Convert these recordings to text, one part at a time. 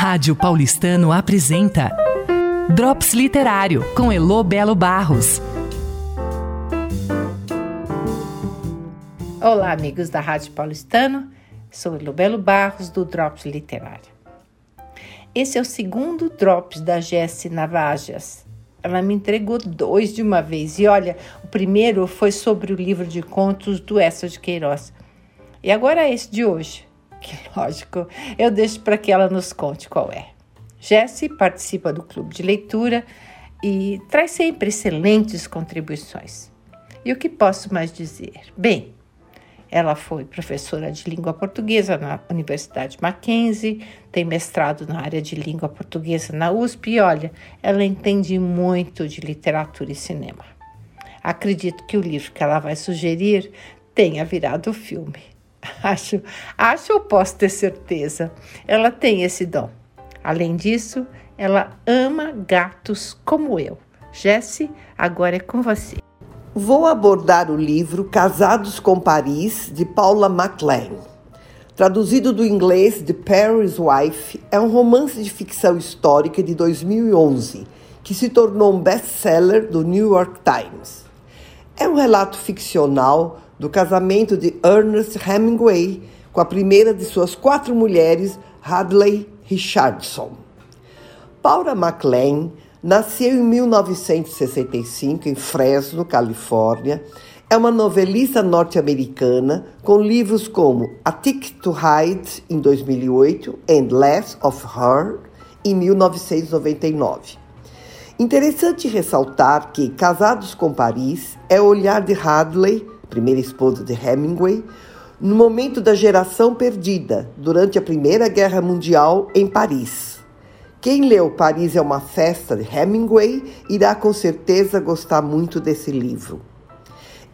Rádio Paulistano apresenta Drops Literário com Elo Belo Barros. Olá, amigos da Rádio Paulistano. Sou Elo Belo Barros do Drops Literário. Esse é o segundo Drops da Jessie Navajas. Ela me entregou dois de uma vez. E olha, o primeiro foi sobre o livro de contos do Essa de Queiroz. E agora é esse de hoje que lógico, eu deixo para que ela nos conte qual é. Jesse participa do clube de leitura e traz sempre excelentes contribuições. E o que posso mais dizer? Bem, ela foi professora de língua portuguesa na Universidade Mackenzie, tem mestrado na área de língua portuguesa na USP e olha, ela entende muito de literatura e cinema. Acredito que o livro que ela vai sugerir tenha virado filme. Acho, acho ou posso ter certeza. Ela tem esse dom. Além disso, ela ama gatos como eu. Jesse, agora é com você. Vou abordar o livro Casados com Paris, de Paula MacLean. Traduzido do inglês The Paris Wife, é um romance de ficção histórica de 2011 que se tornou um best-seller do New York Times. É um relato ficcional do casamento de Ernest Hemingway com a primeira de suas quatro mulheres, Hadley Richardson. Paula MacLean nasceu em 1965 em Fresno, Califórnia. É uma novelista norte-americana com livros como A Tick to Hide, em 2008, and Less of Her, em 1999. Interessante ressaltar que Casados com Paris é o olhar de Hadley primeira esposa de Hemingway, no momento da geração perdida, durante a Primeira Guerra Mundial em Paris. Quem leu Paris é uma festa de Hemingway irá com certeza gostar muito desse livro.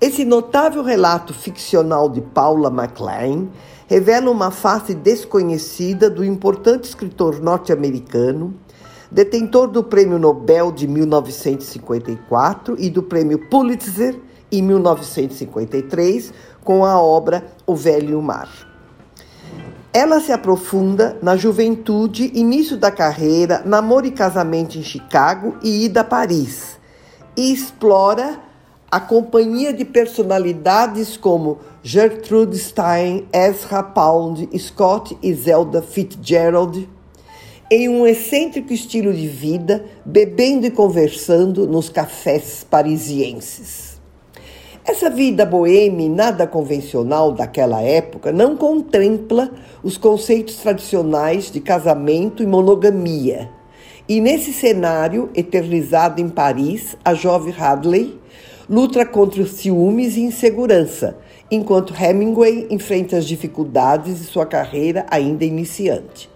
Esse notável relato ficcional de Paula MacLean revela uma face desconhecida do importante escritor norte-americano, detentor do Prêmio Nobel de 1954 e do Prêmio Pulitzer em 1953 com a obra O Velho Mar. Ela se aprofunda na juventude, início da carreira, namoro e casamento em Chicago e ida a Paris, e explora a companhia de personalidades como Gertrude Stein, Ezra Pound, Scott e Zelda Fitzgerald, em um excêntrico estilo de vida, bebendo e conversando nos cafés parisienses. Essa vida boêmia nada convencional daquela época não contempla os conceitos tradicionais de casamento e monogamia. E nesse cenário, eternizado em Paris, a jovem Hadley luta contra os ciúmes e insegurança, enquanto Hemingway enfrenta as dificuldades de sua carreira ainda iniciante.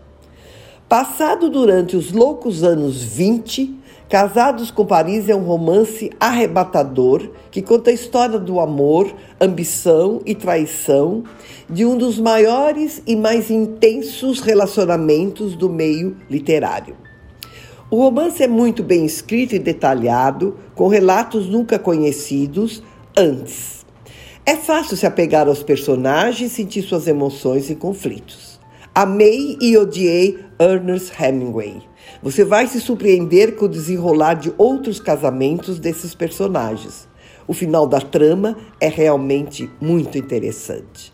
Passado durante os loucos anos 20, Casados com Paris é um romance arrebatador que conta a história do amor, ambição e traição de um dos maiores e mais intensos relacionamentos do meio literário. O romance é muito bem escrito e detalhado, com relatos nunca conhecidos antes. É fácil se apegar aos personagens e sentir suas emoções e conflitos. Amei e odiei Ernest Hemingway. Você vai se surpreender com o desenrolar de outros casamentos desses personagens. O final da trama é realmente muito interessante.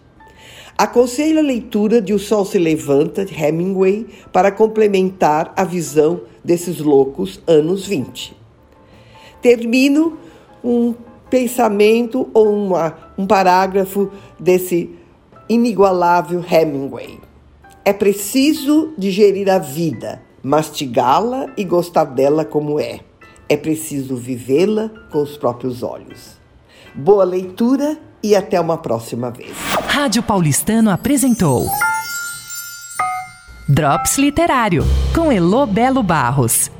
Aconselho a leitura de O Sol se Levanta, de Hemingway, para complementar a visão desses loucos anos 20. Termino um pensamento ou uma, um parágrafo desse inigualável Hemingway. É preciso digerir a vida, mastigá-la e gostar dela como é. É preciso vivê-la com os próprios olhos. Boa leitura e até uma próxima vez. Rádio Paulistano apresentou Drops Literário com Elo Belo Barros.